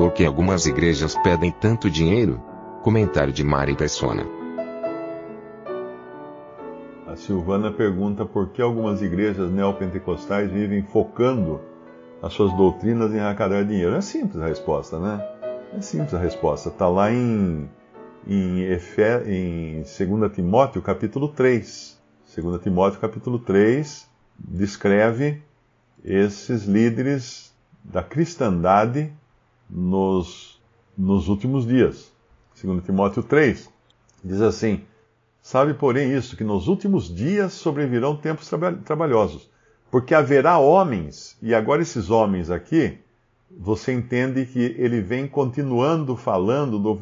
Por que algumas igrejas pedem tanto dinheiro? Comentário de Mari Persona. A Silvana pergunta por que algumas igrejas neopentecostais vivem focando as suas doutrinas em arrecadar dinheiro. É simples a resposta, né? É simples a resposta. Está lá em, em, Efe, em 2 Timóteo, capítulo 3. 2 Timóteo, capítulo 3, descreve esses líderes da cristandade nos, nos últimos dias. 2 Timóteo 3, diz assim: Sabe, porém, isso, que nos últimos dias sobrevirão tempos traba trabalhosos, porque haverá homens, e agora esses homens aqui, você entende que ele vem continuando falando do,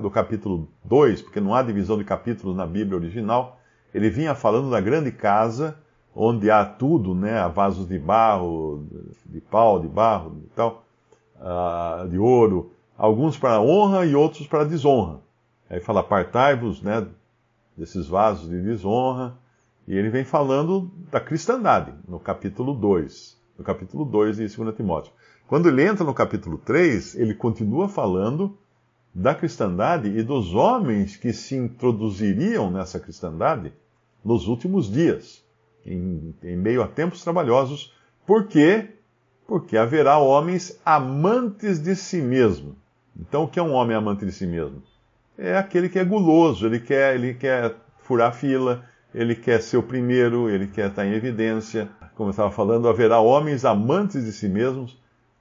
do capítulo 2, porque não há divisão de capítulos na Bíblia original, ele vinha falando da grande casa, onde há tudo, né, há vasos de barro, de pau, de barro e tal, uh, de ouro, alguns para honra e outros para desonra. Aí fala, apartai-vos né, desses vasos de desonra. E ele vem falando da cristandade, no capítulo 2. No capítulo 2 de 2 Timóteo. Quando ele entra no capítulo 3, ele continua falando da cristandade e dos homens que se introduziriam nessa cristandade nos últimos dias, em, em meio a tempos trabalhosos. Por quê? Porque haverá homens amantes de si mesmo então, o que é um homem amante de si mesmo? É aquele que é guloso, ele quer, ele quer furar fila, ele quer ser o primeiro, ele quer estar em evidência. Como eu estava falando, haverá homens amantes de si mesmos,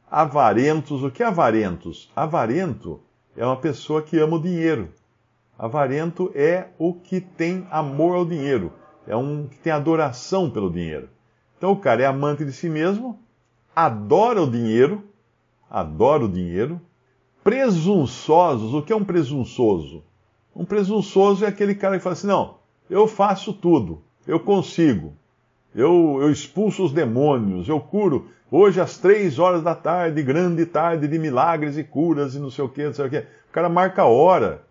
avarentos. O que é avarentos? Avarento é uma pessoa que ama o dinheiro. Avarento é o que tem amor ao dinheiro, é um que tem adoração pelo dinheiro. Então o cara é amante de si mesmo, adora o dinheiro, adora o dinheiro, presunçosos. O que é um presunçoso? Um presunçoso é aquele cara que fala assim: não, eu faço tudo, eu consigo, eu, eu expulso os demônios, eu curo. Hoje, às três horas da tarde, grande tarde de milagres e curas e não sei o que, não sei o que. O cara marca a hora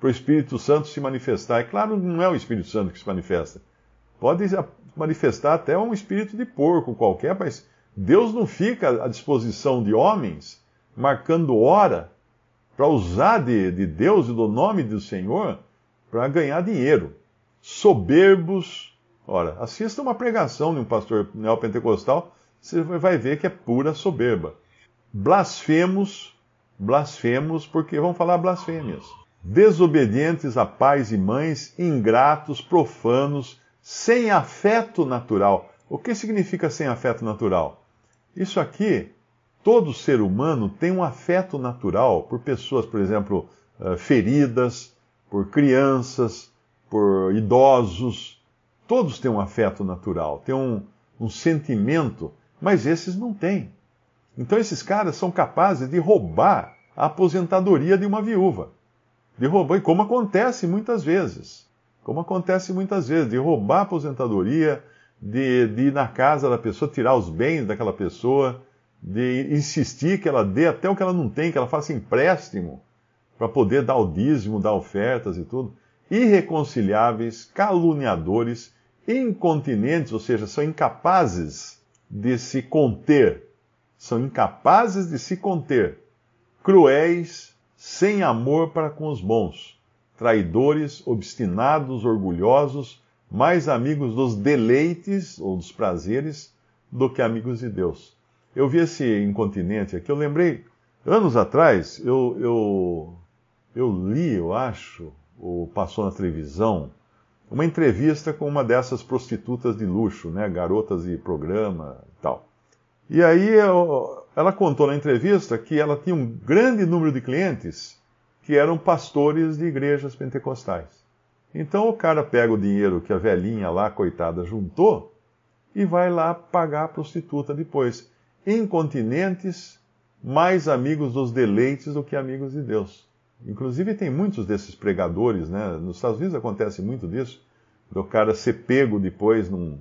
para o Espírito Santo se manifestar. É claro, não é o Espírito Santo que se manifesta. Pode manifestar até um espírito de porco qualquer, mas Deus não fica à disposição de homens marcando hora para usar de, de Deus e do nome do Senhor para ganhar dinheiro. Soberbos. Ora, assista uma pregação de um pastor neopentecostal, você vai ver que é pura soberba. Blasfemos, blasfemos, porque vão falar blasfêmias. Desobedientes a pais e mães, ingratos, profanos, sem afeto natural. O que significa sem afeto natural? Isso aqui todo ser humano tem um afeto natural por pessoas, por exemplo, eh, feridas, por crianças, por idosos. Todos têm um afeto natural, têm um, um sentimento, mas esses não têm. Então esses caras são capazes de roubar a aposentadoria de uma viúva. De roubar, como acontece muitas vezes. Como acontece muitas vezes, de roubar a aposentadoria, de, de ir na casa da pessoa, tirar os bens daquela pessoa, de insistir que ela dê até o que ela não tem, que ela faça empréstimo para poder dar o dízimo, dar ofertas e tudo. Irreconciliáveis, caluniadores, incontinentes, ou seja, são incapazes de se conter. São incapazes de se conter. Cruéis, sem amor para com os bons. Traidores, obstinados, orgulhosos, mais amigos dos deleites ou dos prazeres do que amigos de Deus eu vi esse incontinente aqui, eu lembrei, anos atrás, eu, eu, eu li, eu acho, ou passou na televisão, uma entrevista com uma dessas prostitutas de luxo, né, garotas de programa e tal. E aí eu, ela contou na entrevista que ela tinha um grande número de clientes que eram pastores de igrejas pentecostais. Então o cara pega o dinheiro que a velhinha lá, coitada, juntou e vai lá pagar a prostituta depois. Incontinentes, mais amigos dos deleites do que amigos de Deus. Inclusive tem muitos desses pregadores, né? Nos Estados Unidos acontece muito disso, do cara ser pego depois num,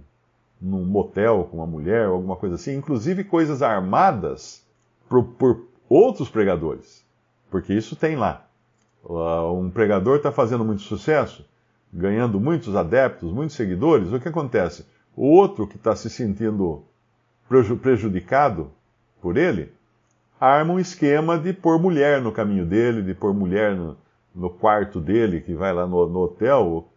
num motel com uma mulher, alguma coisa assim, inclusive coisas armadas por, por outros pregadores, porque isso tem lá. Um pregador está fazendo muito sucesso, ganhando muitos adeptos, muitos seguidores, o que acontece? O outro que está se sentindo prejudicado por ele, arma um esquema de pôr mulher no caminho dele, de pôr mulher no, no quarto dele, que vai lá no, no, hotel,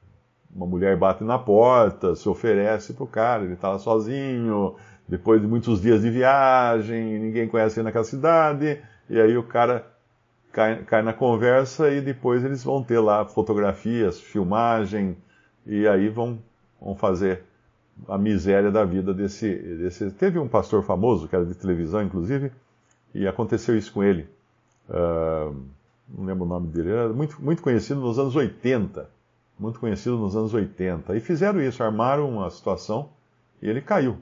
uma mulher bate na porta, se oferece pro cara, ele está lá sozinho, depois de muitos dias de viagem, ninguém conhece ele naquela cidade, e aí o cara cai, cai na conversa e depois eles vão ter lá fotografias, filmagem, e aí vão, vão fazer a miséria da vida desse, desse. Teve um pastor famoso, que era de televisão, inclusive, e aconteceu isso com ele. Uh, não lembro o nome dele, era muito, muito conhecido nos anos 80. Muito conhecido nos anos 80. E fizeram isso, armaram uma situação e ele caiu.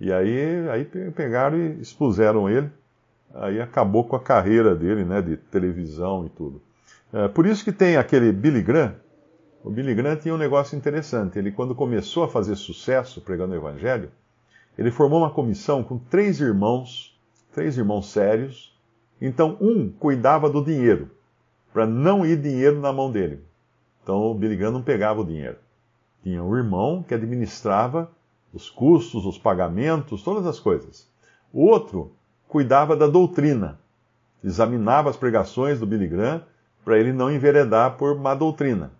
E aí, aí pegaram e expuseram ele. Aí acabou com a carreira dele, né, de televisão e tudo. Uh, por isso que tem aquele Billy Graham, o Billy Graham tinha um negócio interessante. Ele, quando começou a fazer sucesso pregando o Evangelho, ele formou uma comissão com três irmãos, três irmãos sérios. Então, um cuidava do dinheiro, para não ir dinheiro na mão dele. Então, o Billy Graham não pegava o dinheiro. Tinha um irmão que administrava os custos, os pagamentos, todas as coisas. O outro cuidava da doutrina, examinava as pregações do Billy Graham para ele não enveredar por má doutrina.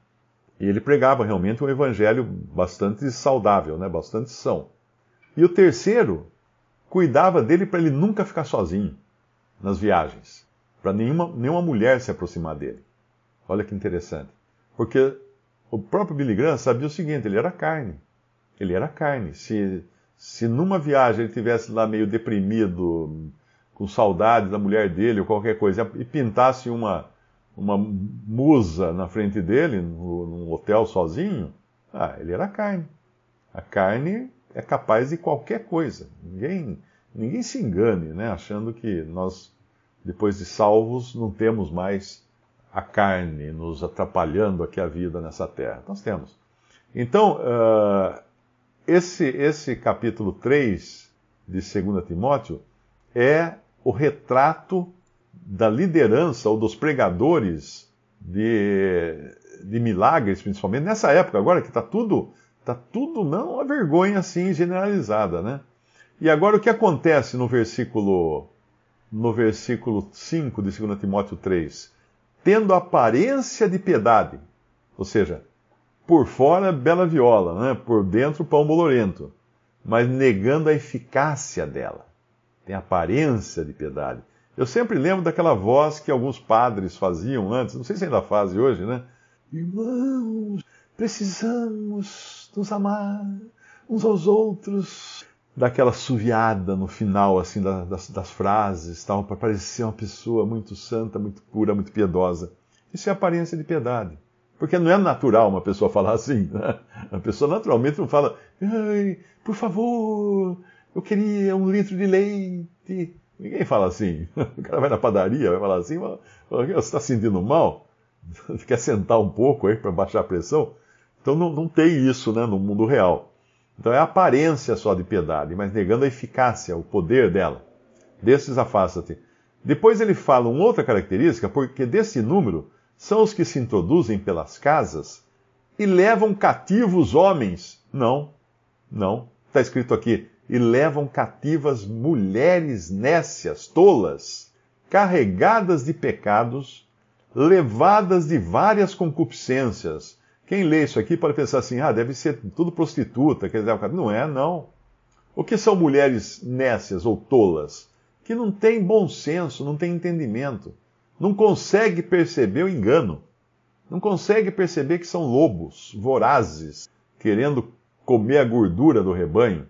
E ele pregava realmente um evangelho bastante saudável, né? bastante são. E o terceiro cuidava dele para ele nunca ficar sozinho nas viagens, para nenhuma, nenhuma mulher se aproximar dele. Olha que interessante. Porque o próprio Billy Graham sabia o seguinte: ele era carne. Ele era carne. Se, se numa viagem ele tivesse lá meio deprimido, com saudade da mulher dele ou qualquer coisa, e pintasse uma, uma musa na frente dele, num hotel sozinho, ah, ele era carne. A carne é capaz de qualquer coisa. Ninguém, ninguém se engane, né, achando que nós, depois de salvos, não temos mais a carne nos atrapalhando aqui a vida nessa terra. Nós temos. Então, uh, esse, esse capítulo 3 de 2 Timóteo é o retrato da liderança ou dos pregadores de, de milagres, principalmente nessa época agora que está tudo, tá tudo não uma vergonha assim generalizada, né? E agora o que acontece no versículo no versículo 5 de 2 Timóteo 3? Tendo aparência de piedade, ou seja, por fora bela viola, né? por dentro pão bolorento, mas negando a eficácia dela. Tem aparência de piedade. Eu sempre lembro daquela voz que alguns padres faziam antes, não sei se ainda fazem hoje, né? Irmãos, precisamos nos amar uns aos outros. Daquela suviada no final, assim, das, das frases, tal, para parecer uma pessoa muito santa, muito pura, muito piedosa. Isso é aparência de piedade. Porque não é natural uma pessoa falar assim. Né? A pessoa naturalmente não fala, por favor, eu queria um litro de leite. Ninguém fala assim. O cara vai na padaria, vai falar assim, você está sentindo mal? Quer sentar um pouco aí para baixar a pressão? Então não, não tem isso né, no mundo real. Então é a aparência só de piedade, mas negando a eficácia, o poder dela. Desses afasta-te. Depois ele fala uma outra característica, porque desse número são os que se introduzem pelas casas e levam cativos homens. Não, não. Está escrito aqui: e levam cativas mulheres nécias, tolas, carregadas de pecados, levadas de várias concupiscências. Quem lê isso aqui pode pensar assim: ah, deve ser tudo prostituta. Quer dizer, não é, não. O que são mulheres nécias ou tolas? Que não têm bom senso, não têm entendimento, não consegue perceber o engano, não consegue perceber que são lobos vorazes, querendo comer a gordura do rebanho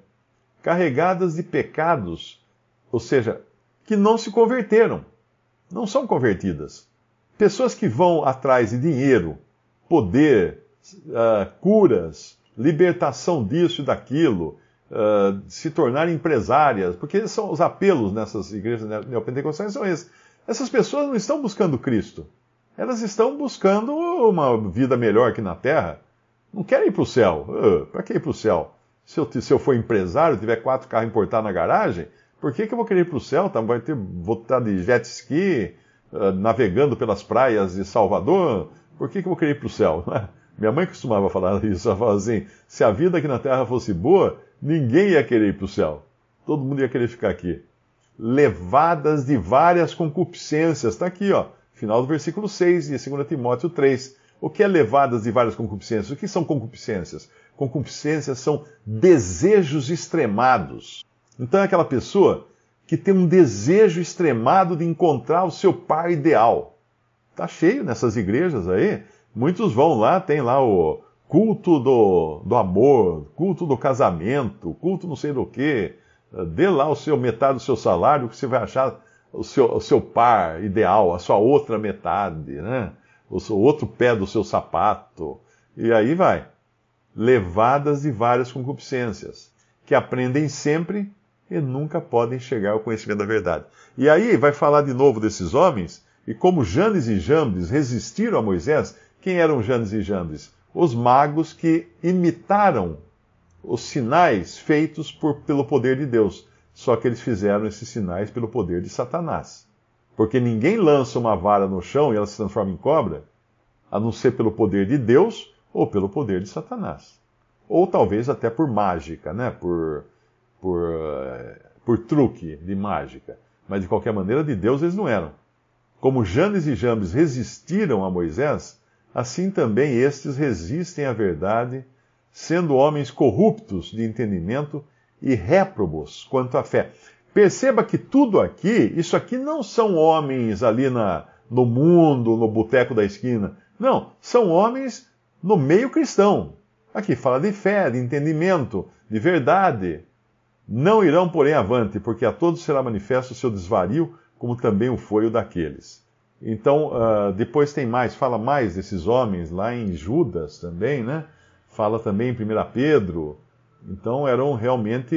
carregadas de pecados, ou seja, que não se converteram, não são convertidas. Pessoas que vão atrás de dinheiro, poder, uh, curas, libertação disso e daquilo, uh, se tornar empresárias, porque são os apelos nessas igrejas neopentecostais são esses. Essas pessoas não estão buscando Cristo. Elas estão buscando uma vida melhor aqui na Terra. Não querem ir para o céu. Uh, para que ir para o céu? Se eu, se eu for empresário, tiver quatro carros importados na garagem, por que, que eu vou querer ir para o céu? Tá, vai ter, vou estar de jet ski, uh, navegando pelas praias de Salvador. Por que, que eu vou querer ir para o céu? Minha mãe costumava falar isso. Ela falava assim: se a vida aqui na Terra fosse boa, ninguém ia querer ir para o céu. Todo mundo ia querer ficar aqui. Levadas de várias concupiscências. Está aqui, ó. Final do versículo 6 de 2 Timóteo 3. O que é levadas de várias concupiscências? O que são concupiscências? Concupiscências são desejos extremados. Então é aquela pessoa que tem um desejo extremado de encontrar o seu par ideal. Tá cheio nessas igrejas aí. Muitos vão lá, tem lá o culto do, do amor, culto do casamento, culto não sei do que. Dê lá o seu metade do seu salário que você vai achar o seu, o seu par ideal, a sua outra metade, né? o seu outro pé do seu sapato. E aí vai. Levadas de várias concupiscências, que aprendem sempre e nunca podem chegar ao conhecimento da verdade. E aí vai falar de novo desses homens, e como Janes e Jambres resistiram a Moisés, quem eram Janes e Jambres? Os magos que imitaram os sinais feitos por, pelo poder de Deus. Só que eles fizeram esses sinais pelo poder de Satanás. Porque ninguém lança uma vara no chão e ela se transforma em cobra, a não ser pelo poder de Deus ou pelo poder de Satanás. Ou talvez até por mágica, né? por, por, eh, por truque de mágica. Mas de qualquer maneira, de Deus eles não eram. Como Janes e Jambes resistiram a Moisés, assim também estes resistem à verdade, sendo homens corruptos de entendimento e réprobos quanto à fé. Perceba que tudo aqui, isso aqui não são homens ali na, no mundo, no boteco da esquina. Não, são homens no meio cristão. Aqui fala de fé, de entendimento, de verdade. Não irão, porém, avante, porque a todos será manifesto o seu desvario, como também o foi o daqueles. Então, uh, depois tem mais, fala mais desses homens lá em Judas também, né? Fala também em 1 Pedro. Então, eram realmente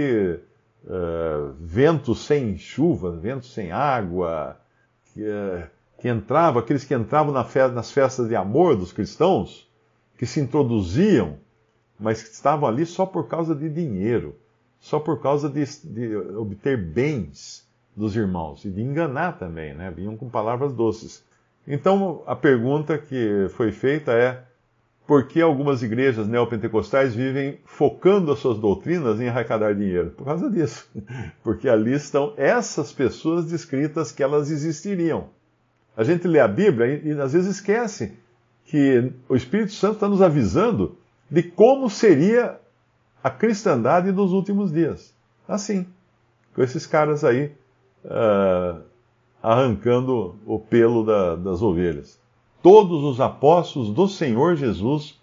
uh, ventos sem chuva, ventos sem água, que, uh, que entravam, aqueles que entravam na fe nas festas de amor dos cristãos, que se introduziam, mas que estavam ali só por causa de dinheiro, só por causa de, de obter bens dos irmãos e de enganar também, né? Vinham com palavras doces. Então, a pergunta que foi feita é: por que algumas igrejas neopentecostais vivem focando as suas doutrinas em arrecadar dinheiro? Por causa disso. Porque ali estão essas pessoas descritas que elas existiriam. A gente lê a Bíblia e, e às vezes esquece que o Espírito Santo está nos avisando de como seria a cristandade nos últimos dias. Assim, com esses caras aí uh, arrancando o pelo da, das ovelhas todos os apóstolos do Senhor Jesus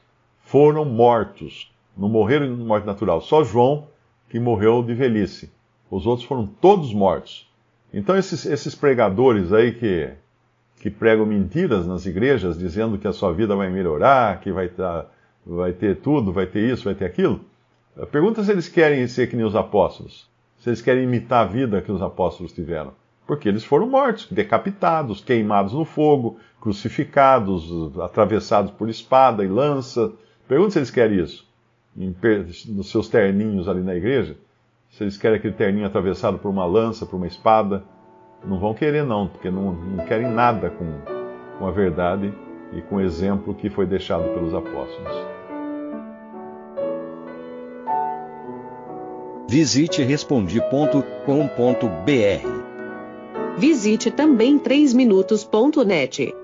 foram mortos. Não morreram de morte natural. Só João que morreu de velhice. Os outros foram todos mortos. Então, esses, esses pregadores aí que, que pregam mentiras nas igrejas, dizendo que a sua vida vai melhorar, que vai, tá, vai ter tudo, vai ter isso, vai ter aquilo, pergunta se eles querem ser que nem os apóstolos. Se eles querem imitar a vida que os apóstolos tiveram. Porque eles foram mortos, decapitados, queimados no fogo, crucificados, atravessados por espada e lança. Pergunta se eles querem isso. nos seus terninhos ali na igreja. Se eles querem aquele terninho atravessado por uma lança, por uma espada. Não vão querer, não, porque não, não querem nada com, com a verdade e com o exemplo que foi deixado pelos apóstolos. Visite respondi.com.br. Visite também 3minutos.net.